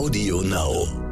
Audio Now.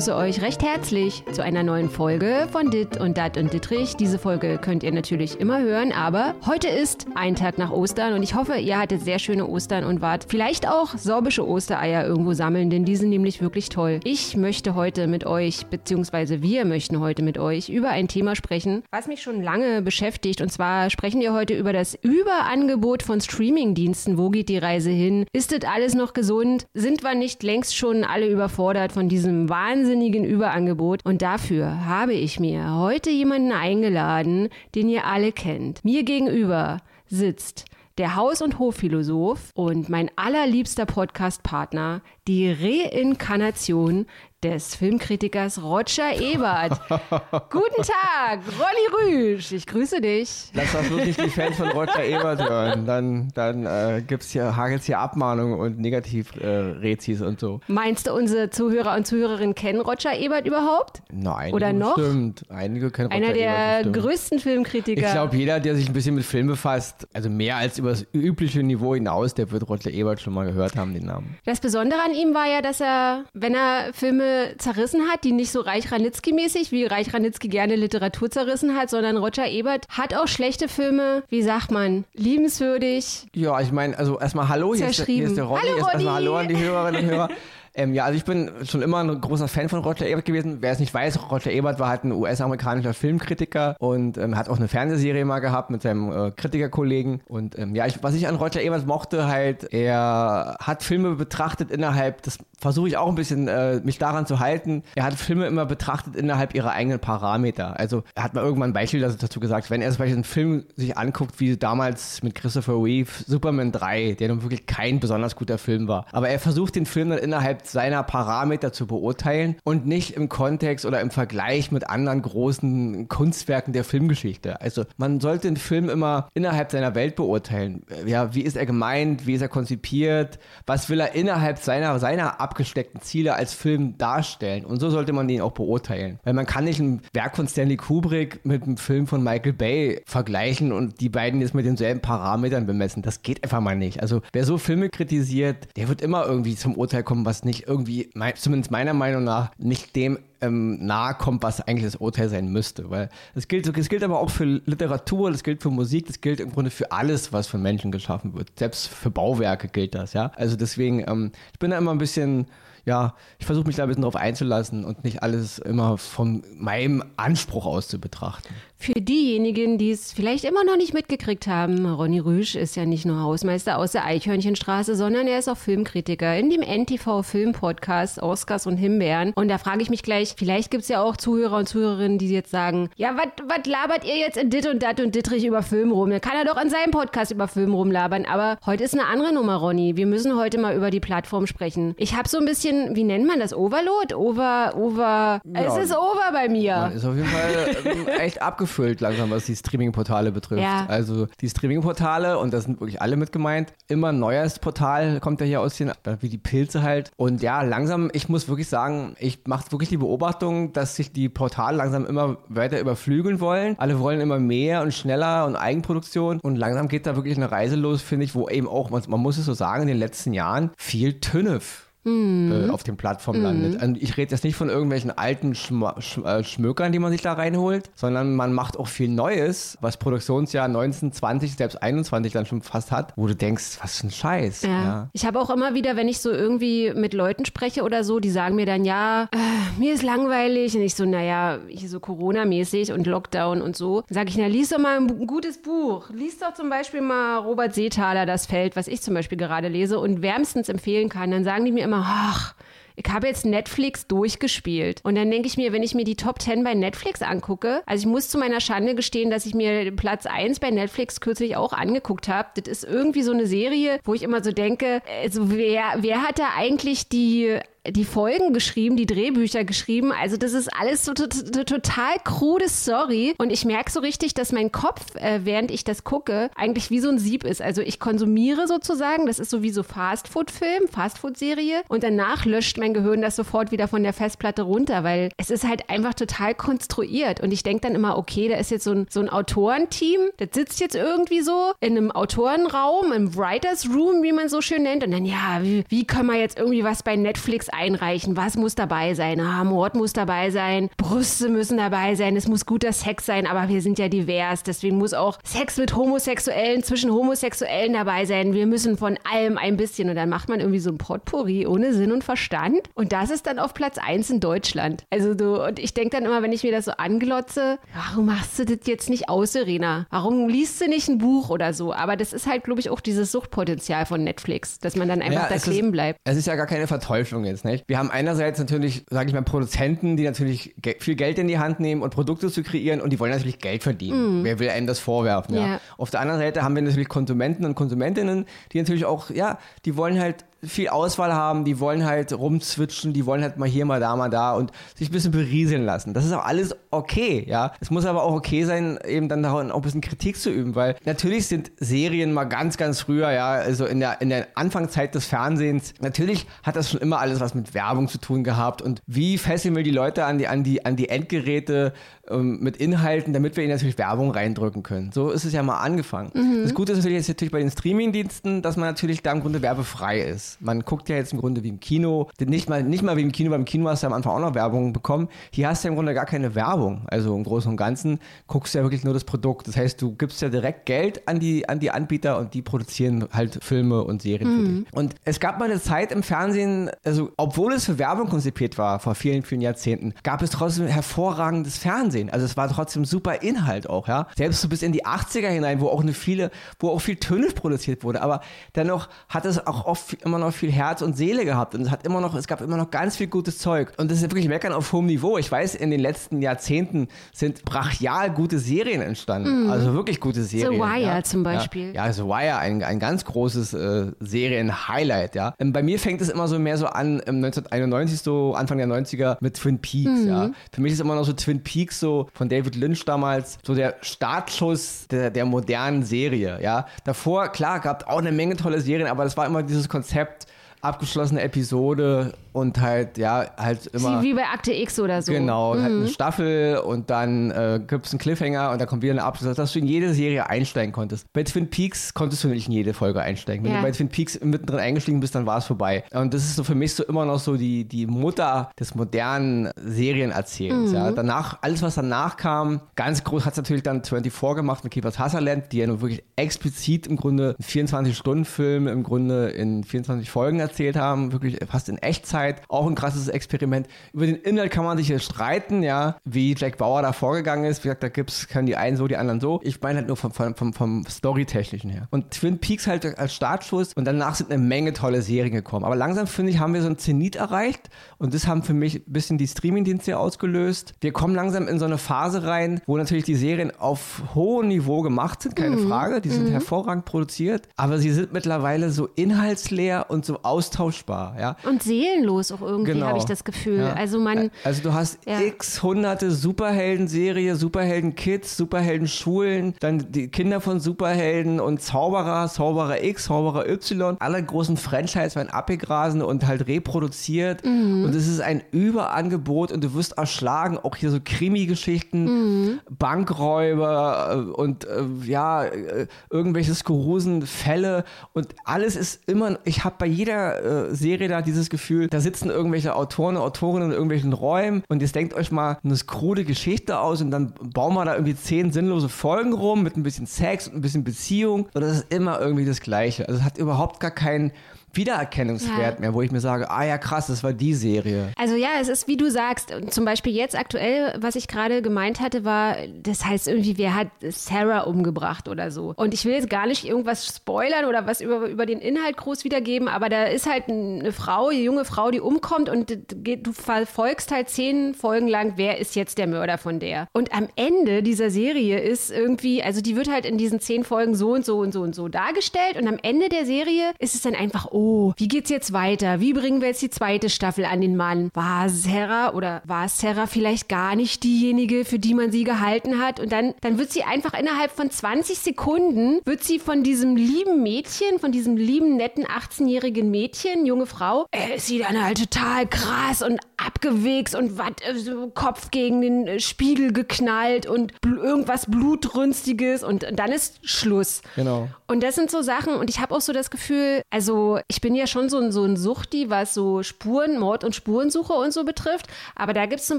Leute, ich grüße euch recht herzlich zu einer neuen Folge von Dit und Dat und Dittrich. Diese Folge könnt ihr natürlich immer hören, aber heute ist ein Tag nach Ostern und ich hoffe, ihr hattet sehr schöne Ostern und wart vielleicht auch sorbische Ostereier irgendwo sammeln, denn die sind nämlich wirklich toll. Ich möchte heute mit euch, beziehungsweise wir möchten heute mit euch über ein Thema sprechen, was mich schon lange beschäftigt und zwar sprechen wir heute über das Überangebot von Streamingdiensten. Wo geht die Reise hin? Ist das alles noch gesund? Sind wir nicht längst schon alle überfordert von diesem wahnsinnigen Überangebot? Und dafür habe ich mir heute jemanden eingeladen, den ihr alle kennt. Mir gegenüber sitzt der Haus- und Hofphilosoph und mein allerliebster Podcast-Partner, die Reinkarnation des Filmkritikers Roger Ebert. Guten Tag, Ronny Rüsch, ich grüße dich. Lass das wirklich die Fans von Roger Ebert hören. Dann, dann äh, gibt's hier, hagelt's hier Abmahnungen und Negativ-Rezis äh, und so. Meinst du, unsere Zuhörer und Zuhörerinnen kennen Roger Ebert überhaupt? Nein, Oder noch? Stimmt. Einige kennen Einer Roger der Ebert. bestimmt. größten Filmkritiker. Ich glaube, jeder, der sich ein bisschen mit Film befasst, also mehr als über das übliche Niveau hinaus, der wird Roger Ebert schon mal gehört haben, den Namen. Das Besondere an ihm war ja, dass er, wenn er Filme zerrissen hat, die nicht so Reich Ranitzky-mäßig, wie Reich Ranitzky gerne Literatur zerrissen hat, sondern Roger Ebert hat auch schlechte Filme, wie sagt man, liebenswürdig. Ja, ich meine, also erstmal Hallo, hier ist, der, hier ist der Ronny. Hallo, Erst- Erstmal Ronny. Hallo an die Hörerinnen und Hörer. Ähm, ja, also ich bin schon immer ein großer Fan von Roger Ebert gewesen. Wer es nicht weiß, Roger Ebert war halt ein US-amerikanischer Filmkritiker und ähm, hat auch eine Fernsehserie mal gehabt mit seinem äh, Kritikerkollegen. Und ähm, ja, ich, was ich an Roger Ebert mochte, halt, er hat Filme betrachtet innerhalb, das versuche ich auch ein bisschen äh, mich daran zu halten. Er hat Filme immer betrachtet innerhalb ihrer eigenen Parameter. Also er hat mal irgendwann ein Beispiel dazu gesagt, wenn er zum Beispiel einen Film sich anguckt, wie damals mit Christopher Reeve, Superman 3, der nun wirklich kein besonders guter Film war. Aber er versucht den Film dann innerhalb seiner Parameter zu beurteilen und nicht im Kontext oder im Vergleich mit anderen großen Kunstwerken der Filmgeschichte. Also man sollte den Film immer innerhalb seiner Welt beurteilen. Ja, wie ist er gemeint, wie ist er konzipiert, was will er innerhalb seiner, seiner abgesteckten Ziele als Film darstellen. Und so sollte man den auch beurteilen. Weil man kann nicht ein Werk von Stanley Kubrick mit einem Film von Michael Bay vergleichen und die beiden jetzt mit denselben Parametern bemessen. Das geht einfach mal nicht. Also wer so Filme kritisiert, der wird immer irgendwie zum Urteil kommen, was nicht irgendwie, mei- zumindest meiner Meinung nach, nicht dem ähm, nahe kommt, was eigentlich das Urteil sein müsste. Weil das gilt, das gilt aber auch für Literatur, das gilt für Musik, das gilt im Grunde für alles, was von Menschen geschaffen wird. Selbst für Bauwerke gilt das, ja. Also deswegen, ähm, ich bin da immer ein bisschen, ja, ich versuche mich da ein bisschen drauf einzulassen und nicht alles immer von meinem Anspruch aus zu betrachten. Für diejenigen, die es vielleicht immer noch nicht mitgekriegt haben, Ronny Rüsch ist ja nicht nur Hausmeister aus der Eichhörnchenstraße, sondern er ist auch Filmkritiker in dem NTV Film-Podcast Oscars und Himbeeren. Und da frage ich mich gleich, vielleicht gibt es ja auch Zuhörer und Zuhörerinnen, die jetzt sagen, ja, was labert ihr jetzt in Dit und Dat und Dittrich über Film rum? Dann kann er doch in seinem Podcast über Film rumlabern. Aber heute ist eine andere Nummer, Ronny. Wir müssen heute mal über die Plattform sprechen. Ich habe so ein bisschen, wie nennt man das? Overload? Over, over. Es ist over bei mir. Ist auf jeden Fall ähm, echt abgefüllt langsam, was die Streaming-Portale betrifft. Ja. Also die Streaming-Portale, und da sind wirklich alle mit gemeint, immer ein neues Portal kommt ja hier aus den, wie die Pilze halt. Und ja, langsam, ich muss wirklich sagen, ich mache wirklich die Beobachtung, dass sich die Portale langsam immer weiter überflügeln wollen. Alle wollen immer mehr und schneller und Eigenproduktion. Und langsam geht da wirklich eine Reise los, finde ich, wo eben auch, man, man muss es so sagen, in den letzten Jahren viel Tünnef äh, auf den Plattformen landet. Und ich rede jetzt nicht von irgendwelchen alten Schma Sch äh, Schmökern, die man sich da reinholt, sondern man macht auch viel Neues, was Produktionsjahr 19, 20, selbst 21 dann schon fast hat, wo du denkst, was für ein Scheiß. Ja. Ich habe auch immer wieder, wenn ich so irgendwie mit Leuten spreche oder so, die sagen mir dann, ja, äh, mir ist langweilig. Und ich so, naja, hier so Corona-mäßig und Lockdown und so. Dann sage ich, na, lies doch mal ein, ein gutes Buch. Lies doch zum Beispiel mal Robert Seethaler, Das Feld, was ich zum Beispiel gerade lese und wärmstens empfehlen kann. Dann sagen die mir immer, ach, ich habe jetzt Netflix durchgespielt. Und dann denke ich mir, wenn ich mir die Top 10 bei Netflix angucke, also ich muss zu meiner Schande gestehen, dass ich mir Platz 1 bei Netflix kürzlich auch angeguckt habe. Das ist irgendwie so eine Serie, wo ich immer so denke, also wer, wer hat da eigentlich die die Folgen geschrieben, die Drehbücher geschrieben. Also das ist alles so total krude Story. Und ich merke so richtig, dass mein Kopf, äh, während ich das gucke, eigentlich wie so ein Sieb ist. Also ich konsumiere sozusagen, das ist so wie so Fastfood-Film, Fastfood-Serie. Und danach löscht mein Gehirn das sofort wieder von der Festplatte runter, weil es ist halt einfach total konstruiert. Und ich denke dann immer, okay, da ist jetzt so ein, so ein Autorenteam, das sitzt jetzt irgendwie so in einem Autorenraum, im Writers Room, wie man so schön nennt. Und dann, ja, wie, wie können wir jetzt irgendwie was bei Netflix einreichen? Was muss dabei sein? Ah, Mord muss dabei sein, Brüste müssen dabei sein, es muss guter Sex sein, aber wir sind ja divers, deswegen muss auch Sex mit Homosexuellen, zwischen Homosexuellen dabei sein. Wir müssen von allem ein bisschen. Und dann macht man irgendwie so ein Potpourri ohne Sinn und Verstand. Und das ist dann auf Platz 1 in Deutschland. Also du, und ich denke dann immer, wenn ich mir das so anglotze, warum machst du das jetzt nicht aus, Serena? Warum liest du nicht ein Buch oder so? Aber das ist halt, glaube ich, auch dieses Suchtpotenzial von Netflix, dass man dann einfach ja, da kleben ist, bleibt. Es ist ja gar keine Verteuflung jetzt, nicht? Wir haben einerseits natürlich, sage ich mal, Produzenten, die natürlich viel Geld in die Hand nehmen und Produkte zu kreieren und die wollen natürlich Geld verdienen. Mm. Wer will einem das vorwerfen? Ja? ja. Auf der anderen Seite haben wir natürlich Konsumenten und Konsumentinnen, die natürlich auch, ja, die wollen halt viel Auswahl haben, die wollen halt rumzwitschen, die wollen halt mal hier, mal da, mal da und sich ein bisschen berieseln lassen. Das ist auch alles okay, ja. Es muss aber auch okay sein, eben dann auch ein bisschen Kritik zu üben, weil natürlich sind Serien mal ganz, ganz früher, ja, also in der, in der Anfangszeit des Fernsehens, natürlich hat das schon immer alles was mit Werbung zu tun gehabt und wie fesseln wir die Leute an die, an die, an die Endgeräte mit Inhalten, damit wir ihnen natürlich Werbung reindrücken können. So ist es ja mal angefangen. Mhm. Das Gute ist natürlich jetzt natürlich bei den Streamingdiensten, dass man natürlich da im Grunde werbefrei ist. Man guckt ja jetzt im Grunde wie im Kino, nicht mal, nicht mal wie im Kino, beim Kino hast du am Anfang auch noch Werbung bekommen. Hier hast du ja im Grunde gar keine Werbung. Also im Großen und Ganzen guckst du ja wirklich nur das Produkt. Das heißt, du gibst ja direkt Geld an die, an die Anbieter und die produzieren halt Filme und Serien mhm. für dich. Und es gab mal eine Zeit im Fernsehen, also obwohl es für Werbung konzipiert war, vor vielen, vielen Jahrzehnten, gab es trotzdem hervorragendes Fernsehen. Also es war trotzdem super Inhalt auch, ja. Selbst so bis in die 80er hinein, wo auch eine viele, wo auch viel Tönisch produziert wurde. Aber dennoch hat es auch oft immer noch viel Herz und Seele gehabt und es hat immer noch, es gab immer noch ganz viel gutes Zeug. Und das ist wirklich Meckern auf hohem Niveau. Ich weiß, in den letzten Jahrzehnten sind brachial gute Serien entstanden. Mhm. Also wirklich gute Serien. The Wire ja. zum Beispiel. Ja, ja The Wire, ein, ein ganz großes äh, Serien-Highlight, ja. Ähm, bei mir fängt es immer so mehr so an, 1991, so Anfang der 90er, mit Twin Peaks, mhm. ja. Für mich ist immer noch so Twin Peaks so von David Lynch damals, so der Startschuss der, der modernen Serie, ja. Davor, klar, gab auch eine Menge tolle Serien, aber das war immer dieses Konzept abgeschlossene Episode und halt, ja, halt immer. Wie bei Akte X oder so. Genau, mhm. halt eine Staffel und dann äh, gibt es einen Cliffhanger und dann kommt wieder eine Abschluss, dass du in jede Serie einsteigen konntest. Bei Twin Peaks konntest du nicht in jede Folge einsteigen. Wenn ja. du bei Twin Peaks mittendrin eingestiegen bist, dann war es vorbei. Und das ist so für mich so immer noch so die, die Mutter des modernen Serienerzählens. Mhm. Ja. Danach, alles was danach kam, ganz groß hat es natürlich dann 24 gemacht mit Keepers Hasserland, die ja nur wirklich explizit im Grunde 24-Stunden-Film im Grunde in 24 Folgen erzählt haben, wirklich fast in Echtzeit Zeit. Auch ein krasses Experiment. Über den Inhalt kann man sich jetzt streiten, ja, wie Jack Bauer da vorgegangen ist. Wie gesagt, da gibt's, können die einen so, die anderen so. Ich meine halt nur vom, vom, vom, vom Storytechnischen her. Und Twin Peaks halt als Startschuss und danach sind eine Menge tolle Serien gekommen. Aber langsam, finde ich, haben wir so ein Zenit erreicht und das haben für mich ein bisschen die Streamingdienste ausgelöst. Wir kommen langsam in so eine Phase rein, wo natürlich die Serien auf hohem Niveau gemacht sind, keine mhm. Frage. Die sind mhm. hervorragend produziert, aber sie sind mittlerweile so inhaltsleer und so austauschbar, ja. Und seelenlos sinnlos auch irgendwie, genau. habe ich das Gefühl. Ja. Also man. Also du hast ja. x hunderte Superhelden-Serie, Superhelden-Kids, Superhelden-Schulen, dann die Kinder von Superhelden und Zauberer, Zauberer X, Zauberer Y. Alle großen Franchise werden abgegrasen und halt reproduziert. Mhm. Und es ist ein Überangebot und du wirst erschlagen. Auch hier so Krimi-Geschichten, mhm. Bankräuber äh, und äh, ja, äh, irgendwelche skurrusen Fälle und alles ist immer, ich habe bei jeder äh, Serie da dieses Gefühl, sitzen irgendwelche Autoren Autorinnen in irgendwelchen Räumen und jetzt denkt euch mal eine krude Geschichte aus und dann bauen wir da irgendwie zehn sinnlose Folgen rum mit ein bisschen Sex und ein bisschen Beziehung und das ist immer irgendwie das Gleiche. Also es hat überhaupt gar keinen Wiedererkennungswert ja. mehr, wo ich mir sage, ah ja krass, das war die Serie. Also ja, es ist wie du sagst, zum Beispiel jetzt aktuell, was ich gerade gemeint hatte, war, das heißt irgendwie, wer hat Sarah umgebracht oder so. Und ich will jetzt gar nicht irgendwas spoilern oder was über, über den Inhalt groß wiedergeben, aber da ist halt eine Frau, eine junge Frau, die umkommt und du verfolgst halt zehn Folgen lang, wer ist jetzt der Mörder von der. Und am Ende dieser Serie ist irgendwie, also die wird halt in diesen zehn Folgen so und so und so und so dargestellt und am Ende der Serie ist es dann einfach oh, wie geht's jetzt weiter? Wie bringen wir jetzt die zweite Staffel an den Mann? War Sarah oder war Sarah vielleicht gar nicht diejenige, für die man sie gehalten hat? Und dann, dann wird sie einfach innerhalb von 20 Sekunden, wird sie von diesem lieben Mädchen, von diesem lieben, netten 18-jährigen Mädchen, junge Frau, äh, ist sie dann halt total krass und abgewichst und wat, äh, Kopf gegen den äh, Spiegel geknallt und bl irgendwas Blutrünstiges und, und dann ist Schluss. Genau. Und das sind so Sachen, und ich habe auch so das Gefühl, also ich bin ja schon so ein, so ein Suchti, was so Spuren, Mord und Spurensuche und so betrifft. Aber da gibt es zum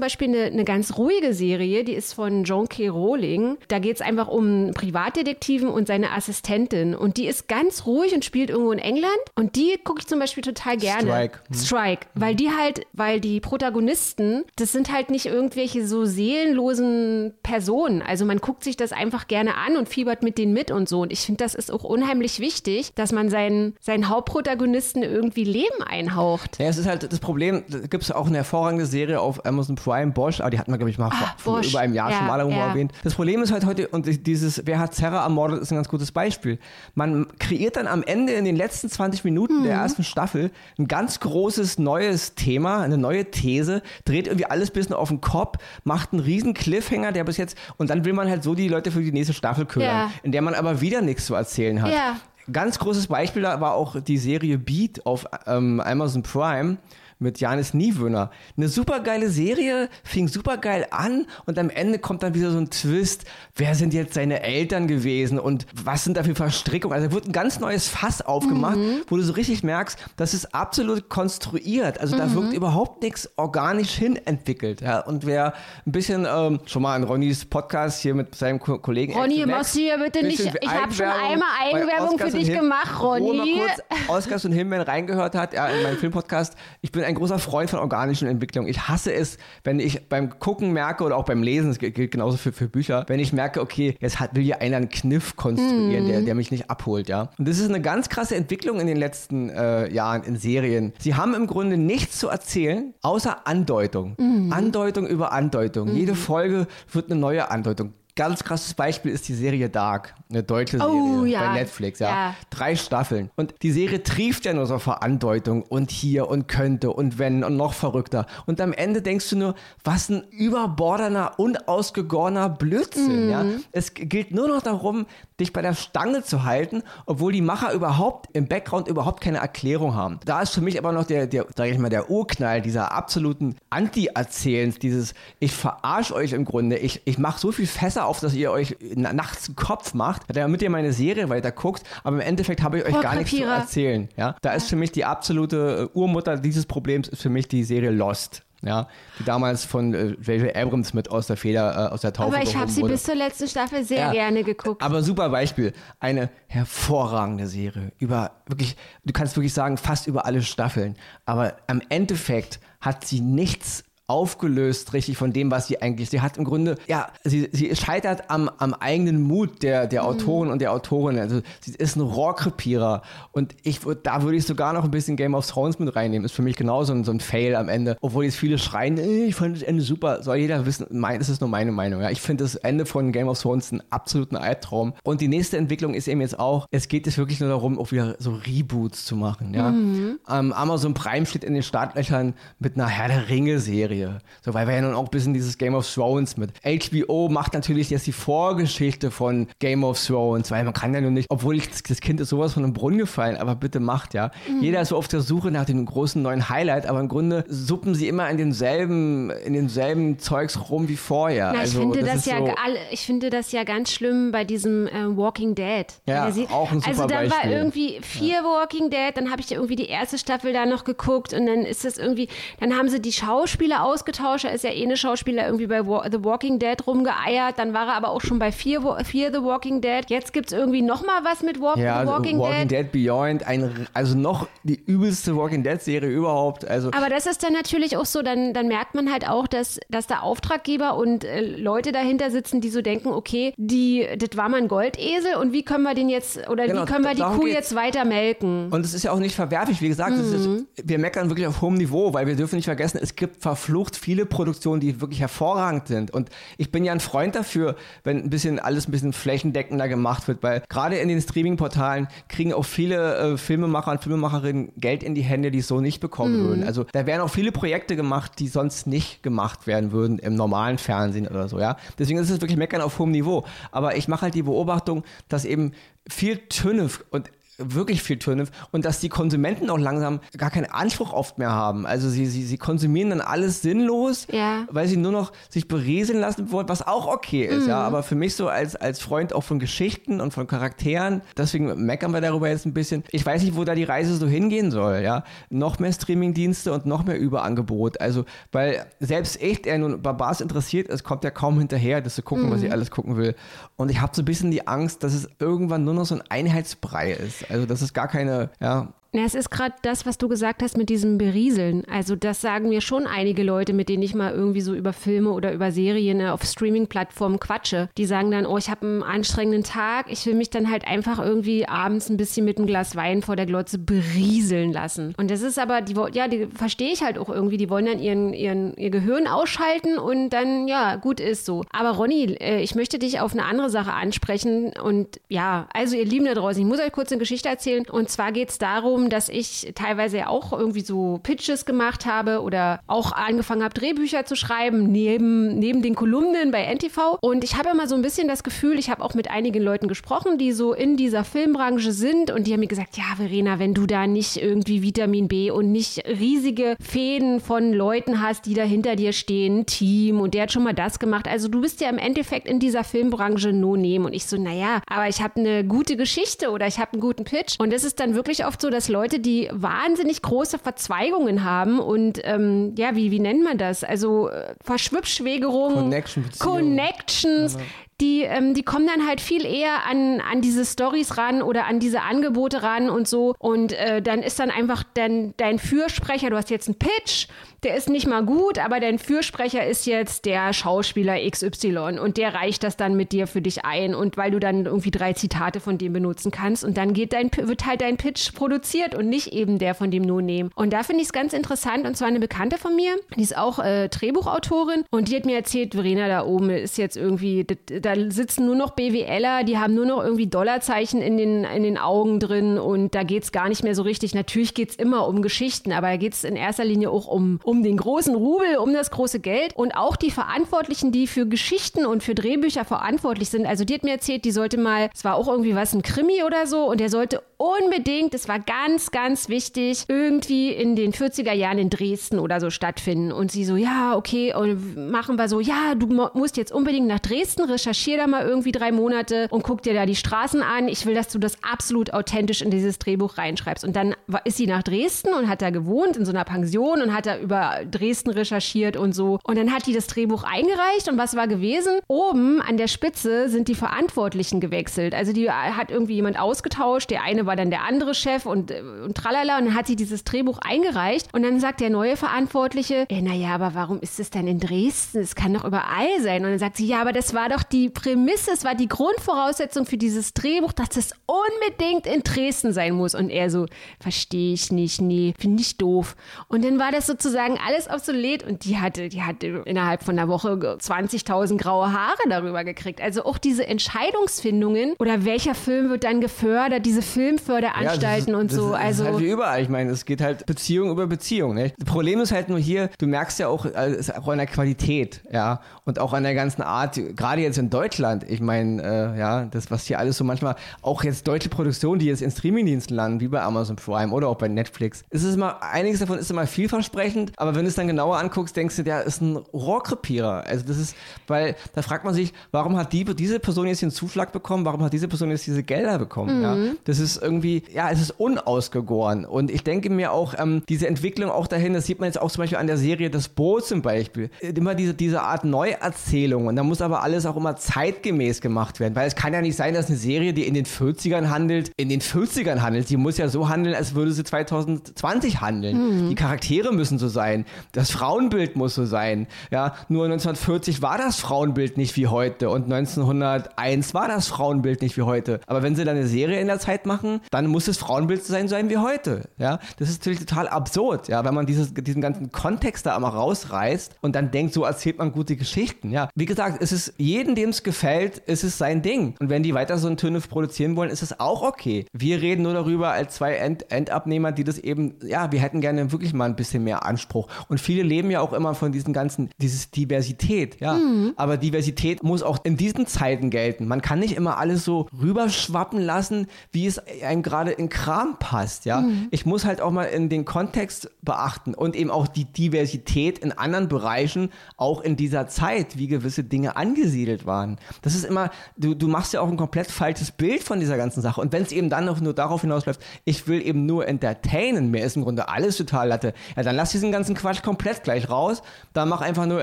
Beispiel eine, eine ganz ruhige Serie, die ist von John K. Rowling. Da geht es einfach um Privatdetektiven und seine Assistentin. Und die ist ganz ruhig und spielt irgendwo in England. Und die gucke ich zum Beispiel total gerne. Strike. Hm. Strike. Weil die halt, weil die Protagonisten, das sind halt nicht irgendwelche so seelenlosen Personen. Also man guckt sich das einfach gerne an und fiebert mit denen mit und so. Und ich finde, das ist auch unheimlich wichtig, dass man seinen, seinen Hauptprotagonisten irgendwie Leben einhaucht. Ja, es ist halt das Problem, da gibt es auch eine hervorragende Serie auf Amazon Prime, Bosch, aber die hatten wir, glaube ich, mal Ah, vor, Bosch. über einem Jahr Ja, schon mal irgendwo ja. erwähnt. Das Problem ist halt heute, und dieses, wer hat Sarah ermordet, ist ein ganz gutes Beispiel. Man kreiert dann am Ende in den letzten 20 Minuten Mhm. der ersten Staffel ein ganz großes neues Thema, eine neue These, dreht irgendwie alles ein bisschen auf den Kopf, macht einen riesen Cliffhanger, der bis jetzt, und dann will man halt so die Leute für die nächste Staffel ködern, Ja. in der man aber wieder nichts zu erzählen hat. Ja. Ganz großes Beispiel war auch die Serie Beat auf ähm, Amazon Prime mit Janis Niewöhner. Eine super geile Serie, fing super geil an und am Ende kommt dann wieder so ein Twist. Wer sind jetzt seine Eltern gewesen und was sind da für Verstrickungen? Also wird ein ganz neues Fass aufgemacht, wo du so richtig merkst, das ist absolut konstruiert. Also da wirkt überhaupt nichts organisch hin entwickelt. Ja? Und wer ein bisschen ähm, schon mal an Ronnys Podcast hier mit seinem Ko Kollegen Ronny, machst du hier bitte nicht. Ich habe schon einmal Eigenwerbung für dich gemacht, Wo Ronny. kurz Oscars und Himbeeren reingehört hat, ja, in meinem Filmpodcast. Ich bin ein großer Freund von organischen Entwicklungen. Ich hasse es, wenn ich beim Gucken merke oder auch beim Lesen, das gilt genauso für, für Bücher, wenn ich merke, okay, jetzt hat, will hier einer einen Kniff konstruieren, der, der mich nicht abholt, ja. Und das ist eine ganz krasse Entwicklung in den letzten äh, Jahren in Serien. Sie haben im Grunde nichts zu erzählen, außer Andeutung. Andeutung über Andeutung. Jede Folge wird eine neue Andeutung. Ganz krasses Beispiel ist die Serie Dark, eine deutsche Serie Oh, ja. bei Netflix, ja. Ja. Drei Staffeln. Und die Serie trieft ja nur so vor Andeutung und hier und könnte und wenn und noch verrückter. Und am Ende denkst du nur, was ein überbordener, unausgegorener Blödsinn, ja. Es gilt nur noch darum, dich bei der Stange zu halten, obwohl die Macher überhaupt im Background überhaupt keine Erklärung haben. Da ist für mich aber noch der, der sag ich mal, der Urknall dieser absoluten Anti-Erzählens, dieses, ich verarsche euch im Grunde, ich, ich mache so viel Fässer auf, dass ihr euch na- nachts einen Kopf macht, damit ihr meine Serie weiter guckt, aber im Endeffekt habe ich euch gar nichts zu erzählen. Ja? Da ist für mich die absolute äh, Urmutter dieses Problems ist für mich die Serie Lost. Ja, die damals von äh, J.J. Abrams mit aus der Feder, äh, aus der Taufe Aber ich habe sie wurde. bis zur letzten Staffel sehr Ja. gerne geguckt. Aber super Beispiel. Eine hervorragende Serie. Über wirklich, du kannst wirklich sagen, fast über alle Staffeln. Aber am Endeffekt hat sie nichts aufgelöst, richtig von dem, was sie eigentlich, sie hat im Grunde, ja, sie, sie scheitert am, am eigenen Mut der, der Autoren und der Autorin. Also sie ist ein Rohrkrepierer und ich würd, da würde ich sogar noch ein bisschen Game of Thrones mit reinnehmen. Ist für mich genauso ein, so ein Fail am Ende. Obwohl jetzt viele schreien, ich fand das Ende super. Soll jeder wissen, mein, das ist nur meine Meinung. Ja. Ich finde das Ende von Game of Thrones einen absoluten Albtraum. Und die nächste Entwicklung ist eben jetzt auch, es geht jetzt wirklich nur darum, auch wieder so Reboots zu machen. Ja. Ähm, Amazon Prime steht in den Startlöchern mit einer Herr der Ringe-Serie. So, weil wir ja nun auch ein bisschen dieses Game of Thrones mit. HBO macht natürlich jetzt die Vorgeschichte von Game of Thrones, weil man kann ja nur nicht, obwohl ich, das Kind ist sowas von einem Brunnen gefallen, aber bitte macht, ja. Jeder ist so auf der Suche nach dem großen neuen Highlight, aber im Grunde suppen sie immer in denselben, in denselben Zeugs rum wie vorher. Na, also, ich, finde das ist ja, so, ich finde das ja ganz schlimm bei diesem äh, Walking Dead. Ja, sie- auch ein super Also dann war Beispiel. irgendwie vier Walking Dead, dann habe ich irgendwie die erste Staffel da noch geguckt und dann ist das irgendwie, dann haben sie die Schauspieler ausgetauscht, da ist ja eh eine Schauspieler irgendwie bei The Walking Dead rumgeeiert, dann war er aber auch schon bei Wa- vier The Walking Dead. Jetzt gibt es irgendwie noch mal was mit Walk ja, The Walking, Walking Dead. Dead Beyond, ein, also noch die übelste Walking Dead Serie überhaupt. Also Aber das ist dann natürlich auch so, dann, dann merkt man halt auch, dass, dass da Auftraggeber und äh, Leute dahinter sitzen, die so denken, okay, die, das war mal ein Goldesel und wie können wir den jetzt, oder Genau, wie können wir die Kuh geht's. jetzt weiter melken? Und es ist ja auch nicht verwerflich, wie gesagt, es Mhm. ist, wir meckern wirklich auf hohem Niveau, weil wir dürfen nicht vergessen, es gibt Flucht viele Produktionen, die wirklich hervorragend sind. Und ich bin ja ein Freund dafür, wenn ein bisschen alles ein bisschen flächendeckender gemacht wird, weil gerade in den Streaming-Portalen kriegen auch viele äh, Filmemacher und Filmemacherinnen Geld in die Hände, die es so nicht bekommen mhm. würden. Also da werden auch viele Projekte gemacht, die sonst nicht gemacht werden würden im normalen Fernsehen oder so, ja. Deswegen ist es wirklich Meckern auf hohem Niveau. Aber ich mache halt die Beobachtung, dass eben viel Tünnef und wirklich viel Turnip und dass die Konsumenten auch langsam gar keinen Anspruch oft mehr haben. Also sie, sie, sie konsumieren dann alles sinnlos, ja. weil sie nur noch sich berieseln lassen wollen, was auch okay ist, mhm. ja. Aber für mich so als, als Freund auch von Geschichten und von Charakteren, deswegen meckern wir darüber jetzt ein bisschen. Ich weiß nicht, wo da die Reise so hingehen soll, ja. Noch mehr Streamingdienste und noch mehr Überangebot. Also, weil selbst ich, der nun Barbars interessiert ist, kommt ja kaum hinterher, das zu gucken, mhm. was ich alles gucken will. Und ich habe so ein bisschen die Angst, dass es irgendwann nur noch so ein Einheitsbrei ist. Also das ist gar keine, ja, na, es ist gerade das, was du gesagt hast mit diesem Berieseln. Also das sagen mir schon einige Leute, mit denen ich mal irgendwie so über Filme oder über Serien äh, auf Streaming-Plattformen quatsche. Die sagen dann, oh, ich habe einen anstrengenden Tag, ich will mich dann halt einfach irgendwie abends ein bisschen mit einem Glas Wein vor der Glotze berieseln lassen. Und das ist aber, die, ja, die verstehe ich halt auch irgendwie. Die wollen dann ihren, ihren, ihr Gehirn ausschalten und dann, ja, gut ist so. Aber Ronny, äh, ich möchte dich auf eine andere Sache ansprechen. Und ja, also ihr Lieben da draußen, ich muss euch kurz eine Geschichte erzählen. Und zwar geht es darum, darum, dass ich teilweise auch irgendwie so Pitches gemacht habe oder auch angefangen habe, Drehbücher zu schreiben, neben, neben den Kolumnen bei NTV. Und ich habe immer so ein bisschen das Gefühl, ich habe auch mit einigen Leuten gesprochen, die so in dieser Filmbranche sind und die haben mir gesagt, ja, Verena, wenn du da nicht irgendwie Vitamin B und nicht riesige Fäden von Leuten hast, die da hinter dir stehen, Team und der hat schon mal das gemacht. Also du bist ja im Endeffekt in dieser Filmbranche no name. Und ich so, naja, aber ich habe eine gute Geschichte oder ich habe einen guten Pitch. Und es ist dann wirklich oft so, dass Leute, die wahnsinnig große Verzweigungen haben und ähm, ja, wie, wie nennt man das? Also äh, Verschwippschwägerungen, Connection, Connections, die, ähm, die kommen dann halt viel eher an, an diese Stories ran oder an diese Angebote ran und so. Und äh, dann ist dann einfach dein, dein Fürsprecher, du hast jetzt einen Pitch, der ist nicht mal gut, aber dein Fürsprecher ist jetzt der Schauspieler XY und der reicht das dann mit dir für dich ein und weil du dann irgendwie drei Zitate von dem benutzen kannst und dann geht dein, wird halt dein Pitch produziert und nicht eben der von dem No-Name. Und da finde ich es ganz interessant und zwar eine Bekannte von mir, die ist auch äh, Drehbuchautorin und die hat mir erzählt, Verena da oben ist jetzt irgendwie, da da sitzen nur noch BWLer, die haben nur noch irgendwie Dollarzeichen in den, in den Augen drin und da geht es gar nicht mehr so richtig. Natürlich geht es immer um Geschichten, aber da geht es in erster Linie auch um, um den großen Rubel, um das große Geld und auch die Verantwortlichen, die für Geschichten und für Drehbücher verantwortlich sind. Also die hat mir erzählt, die sollte mal, es war auch irgendwie was, ein Krimi oder so und der sollte unbedingt, es war ganz, ganz wichtig, irgendwie in den 40er Jahren in Dresden oder so stattfinden. Und sie so, ja, okay, und machen wir so, ja, du musst jetzt unbedingt nach Dresden recherchieren recherchiere da mal irgendwie drei Monate und guck dir da die Straßen an. Ich will, dass du das absolut authentisch in dieses Drehbuch reinschreibst. Und dann ist sie nach Dresden und hat da gewohnt in so einer Pension und hat da über Dresden recherchiert und so. Und dann hat die das Drehbuch eingereicht und was war gewesen? Oben an der Spitze sind die Verantwortlichen gewechselt. Also die hat irgendwie jemand ausgetauscht. Der eine war dann der andere Chef und, und tralala. Und dann hat sie dieses Drehbuch eingereicht und dann sagt der neue Verantwortliche, äh, naja, aber warum ist es denn in Dresden? Es kann doch überall sein. Und dann sagt sie, ja, aber das war doch die Prämisse, es war die Grundvoraussetzung für dieses Drehbuch, dass es unbedingt in Dresden sein muss. Und er so, verstehe ich nicht, nee, finde ich doof. Und dann war das sozusagen alles obsolet und die hatte, die hatte innerhalb von einer Woche 20.000 graue Haare darüber gekriegt. Also auch diese Entscheidungsfindungen oder welcher Film wird dann gefördert, diese Filmförderanstalten ja, ist, und so. Ist, also ist halt wie überall. Ich meine, es geht halt Beziehung über Beziehung. Ne? Das Problem ist halt nur hier, du merkst ja auch, äh, es auch an der Qualität, ja, und auch an der ganzen Art, gerade jetzt in Deutschland, ich meine, äh, ja, das, was hier alles so manchmal, auch jetzt deutsche Produktionen, die jetzt in Streamingdiensten landen, wie bei Amazon Prime oder auch bei Netflix, ist es immer, einiges davon ist immer vielversprechend, aber wenn du es dann genauer anguckst, denkst du, der ist ein Rohrkrepierer. Also das ist, weil da fragt man sich, warum hat die, diese Person jetzt den Zuschlag bekommen, warum hat diese Person jetzt diese Gelder bekommen? Mhm. Ja? Das ist irgendwie, ja, es ist unausgegoren. Und ich denke mir auch, ähm, diese Entwicklung auch dahin, das sieht man jetzt auch zum Beispiel an der Serie Das Boot zum Beispiel, immer diese, diese Art Neuerzählung und da muss aber alles auch immer zeitgemäß gemacht werden. Weil es kann ja nicht sein, dass eine Serie, die in den 40ern handelt, in den 40ern handelt. Die muss ja so handeln, als würde sie 2020 handeln. Mhm. Die Charaktere müssen so sein. Das Frauenbild muss so sein. Ja, nur 1940 war das Frauenbild nicht wie heute und 1901 war das Frauenbild nicht wie heute. Aber wenn sie dann eine Serie in der Zeit machen, dann muss das Frauenbild sein, sein wie heute. Ja, das ist natürlich total absurd, ja, wenn man dieses, diesen ganzen Kontext da einmal rausreißt und dann denkt, so erzählt man gute Geschichten. Ja, wie gesagt, es ist jedem, dem es gefällt, ist es sein Ding. Und wenn die weiter so einen Töne produzieren wollen, ist es auch okay. Wir reden nur darüber als zwei End Endabnehmer, die das eben, ja, wir hätten gerne wirklich mal ein bisschen mehr Anspruch. Und viele leben ja auch immer von diesen ganzen, dieses Diversität, ja. Mhm. Aber Diversität muss auch in diesen Zeiten gelten. Man kann nicht immer alles so rüberschwappen lassen, wie es einem gerade in Kram passt, ja. Mhm. Ich muss halt auch mal in den Kontext beachten und eben auch die Diversität in anderen Bereichen, auch in dieser Zeit, wie gewisse Dinge angesiedelt waren. Das ist immer, du, du machst ja auch ein komplett falsches Bild von dieser ganzen Sache. Und wenn es eben dann noch nur darauf hinausläuft, ich will eben nur entertainen, mir ist im Grunde alles total Latte, ja, dann lass diesen ganzen Quatsch komplett gleich raus, dann mach einfach nur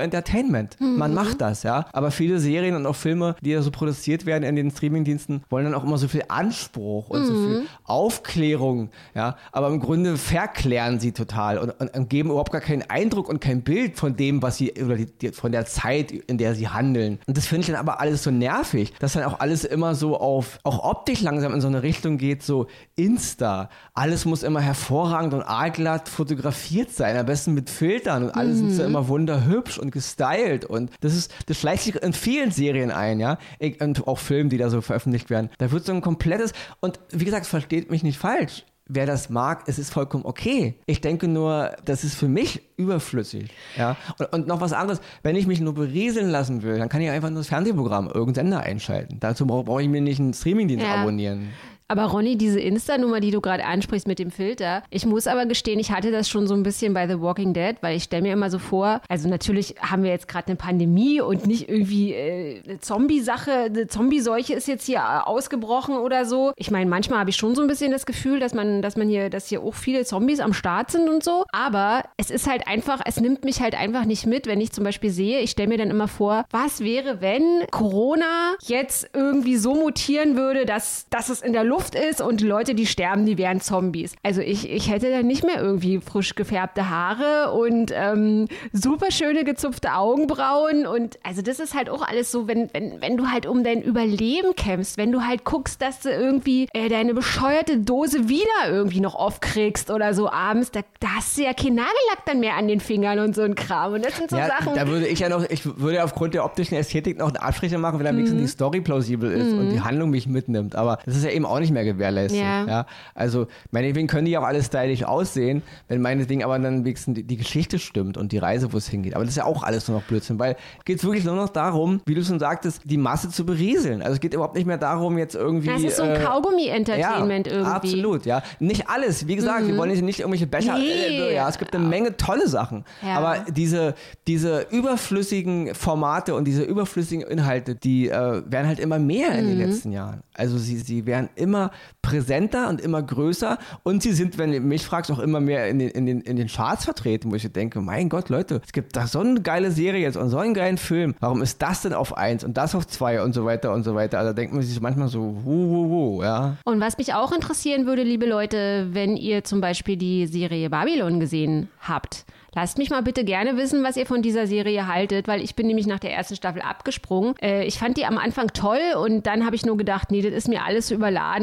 Entertainment. Mhm. Man macht das, ja. Aber viele Serien und auch Filme, die ja so produziert werden in den Streamingdiensten, wollen dann auch immer so viel Anspruch und mhm. so viel Aufklärung, ja. Aber im Grunde verklären sie total und, und, und, geben überhaupt gar keinen Eindruck und kein Bild von dem, was sie, oder die, die, von der Zeit, in der sie handeln. Und das finde ich dann aber alles so nervig, dass dann auch alles immer so auf, auch optisch langsam in so eine Richtung geht, so Insta. Alles muss immer hervorragend und aalglatt fotografiert sein, am besten mit Filtern und alles mhm. sind so immer wunderhübsch und gestylt und das ist, das schleicht sich in vielen Serien ein, ja, und auch Filmen, die da so veröffentlicht werden. Da wird so ein komplettes, und wie gesagt, versteht mich nicht falsch wer das mag, es ist vollkommen okay. Ich denke nur, das ist für mich überflüssig. Ja? Und, und noch was anderes, wenn ich mich nur berieseln lassen will, dann kann ich einfach nur das Fernsehprogramm, irgendein Sender einschalten. Dazu brauche ich mir nicht einen Streamingdienst ja. abonnieren. Aber Ronny, diese Insta-Nummer, die du gerade ansprichst mit dem Filter, ich muss aber gestehen, ich hatte das schon so ein bisschen bei The Walking Dead, weil ich stelle mir immer so vor, also natürlich haben wir jetzt gerade eine Pandemie und nicht irgendwie äh, eine Zombie-Sache, eine Zombie-Seuche ist jetzt hier ausgebrochen oder so. Ich meine, manchmal habe ich schon so ein bisschen das Gefühl, dass man, dass man hier, dass hier auch viele Zombies am Start sind und so. Aber es ist halt einfach, es nimmt mich halt einfach nicht mit, wenn ich zum Beispiel sehe, ich stelle mir dann immer vor, was wäre, wenn Corona jetzt irgendwie so mutieren würde, dass, dass es in der Luft Luft ist und die Leute, die sterben, die wären Zombies. Also ich, ich hätte dann nicht mehr irgendwie frisch gefärbte Haare und ähm, super schöne gezupfte Augenbrauen und also das ist halt auch alles so, wenn, wenn, wenn du halt um dein Überleben kämpfst, wenn du halt guckst, dass du irgendwie äh, deine bescheuerte Dose wieder irgendwie noch aufkriegst oder so abends, da, da hast du ja kein Nagellack dann mehr an den Fingern und so ein Kram und das sind so ja, Sachen. Da würde ich ja noch, ich würde aufgrund der optischen Ästhetik noch einen Abstriche machen, wenn am mhm. die Story plausibel ist mhm. und die Handlung mich mitnimmt, aber das ist ja eben auch nicht nicht mehr gewährleistet. Ja. ja? Also meinetwegen können die auch alle stylisch aussehen, wenn meinetwegen aber dann wenigstens die, die Geschichte stimmt und die Reise, wo es hingeht. Aber das ist ja auch alles nur noch Blödsinn, weil geht es wirklich nur noch darum, wie du schon sagtest, die Masse zu berieseln. Also es geht überhaupt nicht mehr darum, jetzt irgendwie. Das ist so ein äh, Kaugummi-Entertainment ja, irgendwie. Absolut, ja. Nicht alles. Wie gesagt, mhm. wir wollen nicht irgendwelche Becher. Nee. Äh, ja, es gibt eine Menge tolle Sachen. Ja. Aber diese, diese überflüssigen Formate und diese überflüssigen Inhalte, die äh, werden halt immer mehr in mhm. den letzten Jahren. Also sie, sie werden immer immer präsenter und immer größer und sie sind, wenn du mich fragst, auch immer mehr in den, in den, in den Charts vertreten, wo ich denke, mein Gott, Leute, es gibt da so eine geile Serie jetzt und so einen geilen Film. Warum ist das denn auf eins und das auf zwei und so weiter und so weiter? Also denkt man sich manchmal so, wu, wu, wu, ja. Und was mich auch interessieren würde, liebe Leute, wenn ihr zum Beispiel die Serie Babylon gesehen habt, Lasst mich mal bitte gerne wissen, was ihr von dieser Serie haltet, weil ich bin nämlich nach der ersten Staffel abgesprungen. Äh, ich fand die am Anfang toll und dann habe ich nur gedacht, nee, das ist mir alles zu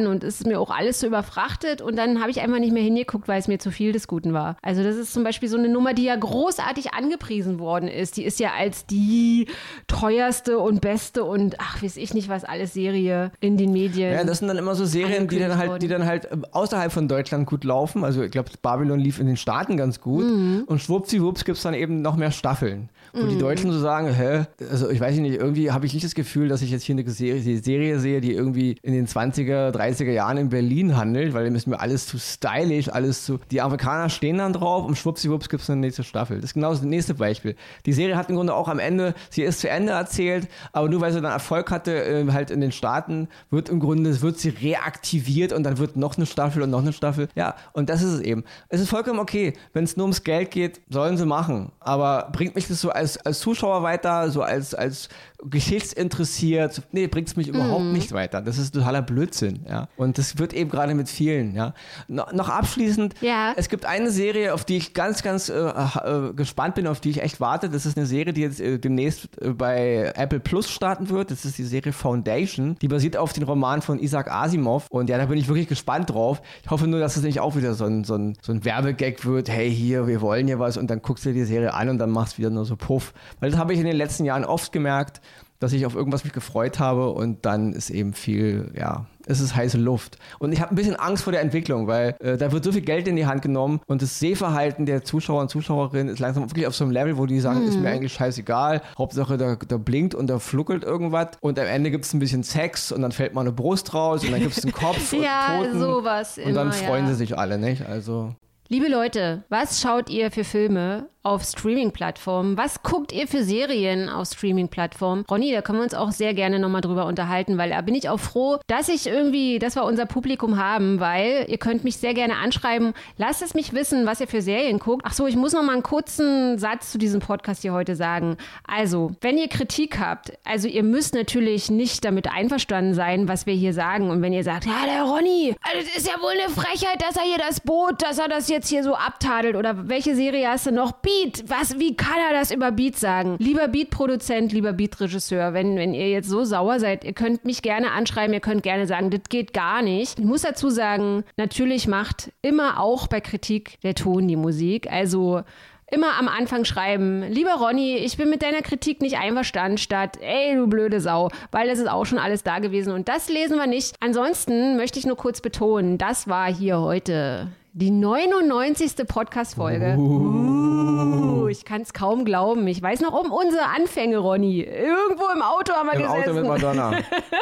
und ist mir auch alles zu überfrachtet und dann habe ich einfach nicht mehr hingeguckt, weil es mir zu viel des Guten war. Also das ist zum Beispiel so eine Nummer, die ja großartig angepriesen worden ist. Die ist ja als die teuerste und beste und ach, weiß ich nicht was alles Serie in den Medien. Ja, das sind dann immer so Serien, die dann halt, die dann halt außerhalb von Deutschland gut laufen. Also ich glaube, Babylon lief in den Staaten ganz gut mhm. und schwuppsiwupps gibt es dann eben noch mehr Staffeln. Wo mm. die mhm. Deutschen so sagen, hä, also ich weiß nicht, irgendwie habe ich nicht das Gefühl, dass ich jetzt hier eine Serie, Serie sehe, die irgendwie in den 20er, 30er Jahren in Berlin handelt, weil dem ist mir alles zu stylisch, alles zu. Die Amerikaner stehen dann drauf und schwuppsiwupps gibt es eine nächste Staffel. Das ist genau das nächste Beispiel. Die Serie hat im Grunde auch am Ende, sie ist zu Ende erzählt, aber nur weil sie dann Erfolg hatte, äh, halt in den Staaten, wird im Grunde, wird sie reaktiviert und dann wird noch eine Staffel und noch eine Staffel. Ja, und das ist es eben. Es ist vollkommen okay, wenn es nur ums Geld geht, Sollen sie machen. Aber bringt mich das so als, als Zuschauer weiter, so als, als geschichtsinteressiert? Nee, bringt es mich überhaupt Mhm. nicht weiter. Das ist totaler Blödsinn, ja. Und das wird eben gerade mit vielen, ja. No, noch abschließend, Ja. es gibt eine Serie, auf die ich ganz, ganz äh, äh, gespannt bin, auf die ich echt warte. Das ist eine Serie, die jetzt äh, demnächst äh, bei Apple Plus starten wird. Das ist die Serie Foundation. Die basiert auf den Roman von Isaac Asimov. Und ja, da bin ich wirklich gespannt drauf. Ich hoffe nur, dass es nicht auch wieder so ein, so ein, so ein Werbegag wird. Hey, hier, wir wollen hier was. Und dann guckst du dir die Serie an und dann machst du wieder nur so Puff. Weil das habe ich in den letzten Jahren oft gemerkt, dass ich auf irgendwas mich gefreut habe und dann ist eben viel, ja, es ist heiße Luft. Und ich habe ein bisschen Angst vor der Entwicklung, weil äh, da wird so viel Geld in die Hand genommen und das Sehverhalten der Zuschauer und Zuschauerinnen ist langsam wirklich auf so einem Level, wo die sagen, ist mir eigentlich scheißegal, Hauptsache da, da blinkt und da fluckelt irgendwas und am Ende gibt es ein bisschen Sex und dann fällt mal eine Brust raus und dann gibt es einen Kopf und Ja, Toten sowas und dann immer, freuen ja. sie sich alle, nicht? Also Liebe Leute, was schaut ihr für Filme auf Streaming-Plattformen? Was guckt ihr für Serien auf Streaming-Plattformen? Ronny, da können wir uns auch sehr gerne nochmal drüber unterhalten, weil da bin ich auch froh, dass ich irgendwie, dass wir unser Publikum haben, weil ihr könnt mich sehr gerne anschreiben. Lasst es mich wissen, was ihr für Serien guckt. Ach so, ich muss noch mal einen kurzen Satz zu diesem Podcast hier heute sagen. Also, wenn ihr Kritik habt, also ihr müsst natürlich nicht damit einverstanden sein, was wir hier sagen. Und wenn ihr sagt, ja, der Ronny, also das ist ja wohl eine Frechheit, dass er hier das Boot, dass er das jetzt hier so abtadelt. Oder welche Serie hast du noch? Beat. Was, wie kann er das über Beat sagen? Lieber Beat-Produzent, lieber Beat-Regisseur, wenn, wenn ihr jetzt so sauer seid, ihr könnt mich gerne anschreiben, ihr könnt gerne sagen, das geht gar nicht. Ich muss dazu sagen, natürlich macht immer auch bei Kritik der Ton die Musik. Also Immer am Anfang schreiben, lieber Ronny, ich bin mit deiner Kritik nicht einverstanden, statt, ey, du blöde Sau, weil das ist auch schon alles da gewesen und das lesen wir nicht. Ansonsten möchte ich nur kurz betonen, das war hier heute die 99. Podcast-Folge. Uh, ich kann es kaum glauben. Ich weiß noch um unsere Anfänge, Ronny. Irgendwo im Auto haben wir im gesessen. Auto mit Madonna.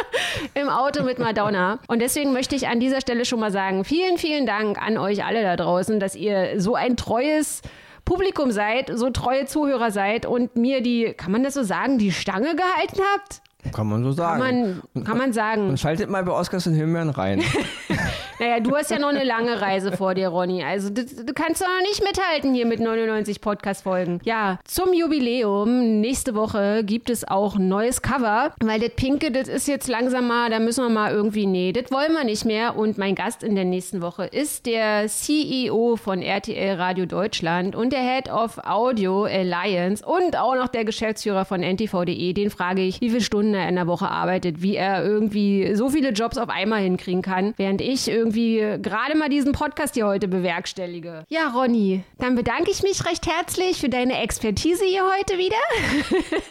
Im Auto mit Madonna. Und deswegen möchte ich an dieser Stelle schon mal sagen, vielen, vielen Dank an euch alle da draußen, dass ihr so ein treues Publikum seid, so treue Zuhörer seid und mir die, kann man das so sagen, die Stange gehalten habt? Kann man so sagen. Kann man, kann man sagen. und schaltet mal bei Oscars und Himbeeren rein. Naja, du hast ja noch eine lange Reise vor dir, Ronny. Also du, du kannst doch noch nicht mithalten hier mit 99 Podcast-Folgen. Ja, zum Jubiläum nächste Woche gibt es auch ein neues Cover, weil das Pinke, das ist jetzt langsam mal, da müssen wir mal irgendwie, nee, das wollen wir nicht mehr. Und mein Gast in der nächsten Woche ist der CEO von RTL Radio Deutschland und der Head of Audio Alliance und auch noch der Geschäftsführer von ntv.de. Den frage ich, wie viele Stunden er in der Woche arbeitet, wie er irgendwie so viele Jobs auf einmal hinkriegen kann, während ich irgendwie gerade mal diesen Podcast hier heute bewerkstellige. Ja, Ronny, dann bedanke ich mich recht herzlich für deine Expertise hier heute wieder.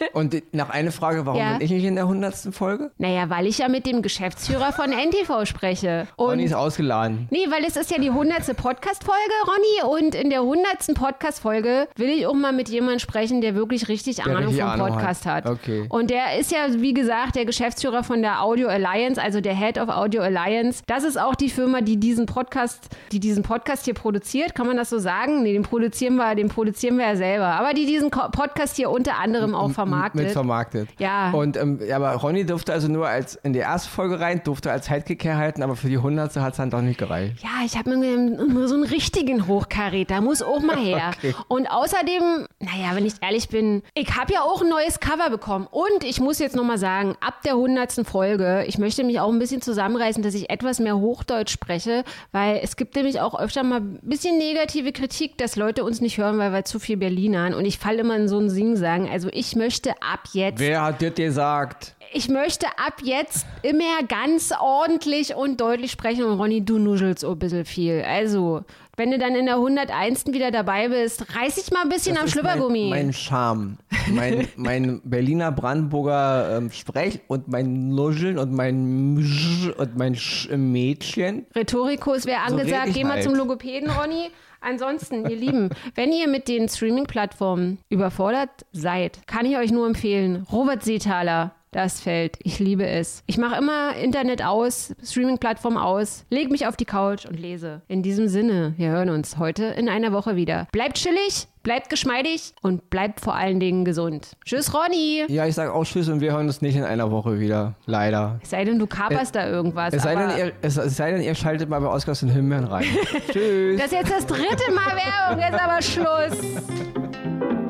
Und nach eine Frage, warum Ja. bin ich nicht in der 100. Folge? Naja, weil ich ja mit dem Geschäftsführer von NTV spreche. Ronny Und ist ausgeladen. Nee, weil es ist ja die 100. Podcast-Folge, Ronny. Und in der 100. Podcast-Folge will ich auch mal mit jemandem sprechen, der wirklich richtig Ahnung richtig vom Ahnung Podcast hat. hat. Okay. Und der ist ja, wie gesagt, der Geschäftsführer von der Audio Alliance, also der Head of Audio Alliance. Das ist auch die Firma, die diesen Podcast, die diesen Podcast hier produziert. Kann man das so sagen? Nee, den produzieren wir, den produzieren wir ja selber. Aber die diesen Podcast hier unter anderem auch vermarktet. Mit vermarktet. Ja. Und ähm, aber Ronny durfte also nur als in die erste Folge rein, durfte als Sidekick herhalten, aber für die 100. hat es dann doch nicht gereicht. Ja, ich habe mir so einen richtigen Hochkaräter muss auch mal her. Okay. Und außerdem, naja, wenn ich ehrlich bin, ich habe ja auch ein neues Cover bekommen. Und ich muss jetzt nochmal sagen, ab der 100. Folge, ich möchte mich auch ein bisschen zusammenreißen, dass ich etwas mehr Hochdeutsch spreche, weil es gibt nämlich auch öfter mal ein bisschen negative Kritik, dass Leute uns nicht hören, weil wir zu viel Berlinern. Und ich falle immer in so ein Sing-Sagen. Also ich möchte ab jetzt Wer hat dir gesagt? Ich möchte ab jetzt immer ganz ordentlich und deutlich sprechen. Und Ronny, du nuschelst ein bisschen viel. Also, wenn du dann in der 101. wieder dabei bist, reiß dich mal ein bisschen Das am Schlüppergummi. Mein, mein Charme. Mein, mein Berliner Brandenburger ähm, Sprech und mein Nuscheln und mein Msch und mein Sch im Mädchen. Rhetorikus wäre So angesagt. ich Geh mal halt. zum Logopäden, Ronny. Ansonsten, ihr Lieben, wenn ihr mit den Streaming-Plattformen überfordert seid, kann ich euch nur empfehlen, Robert Seethaler, das Feld. Ich liebe es. Ich mache immer Internet aus, Streaming-Plattform aus, leg mich auf die Couch und lese. In diesem Sinne, wir hören uns heute in einer Woche wieder. Bleibt chillig, Bleibt geschmeidig und bleibt vor allen Dingen gesund. Tschüss, Ronny. Ja, ich sage auch Tschüss und wir hören uns nicht in einer Woche wieder. Leider. Es sei denn, du kaperst da irgendwas. Es sei, denn, ihr, es, es sei denn, ihr schaltet mal bei Oscars den Himbeeren rein. Tschüss. das ist jetzt das dritte Mal Werbung, jetzt aber Schluss.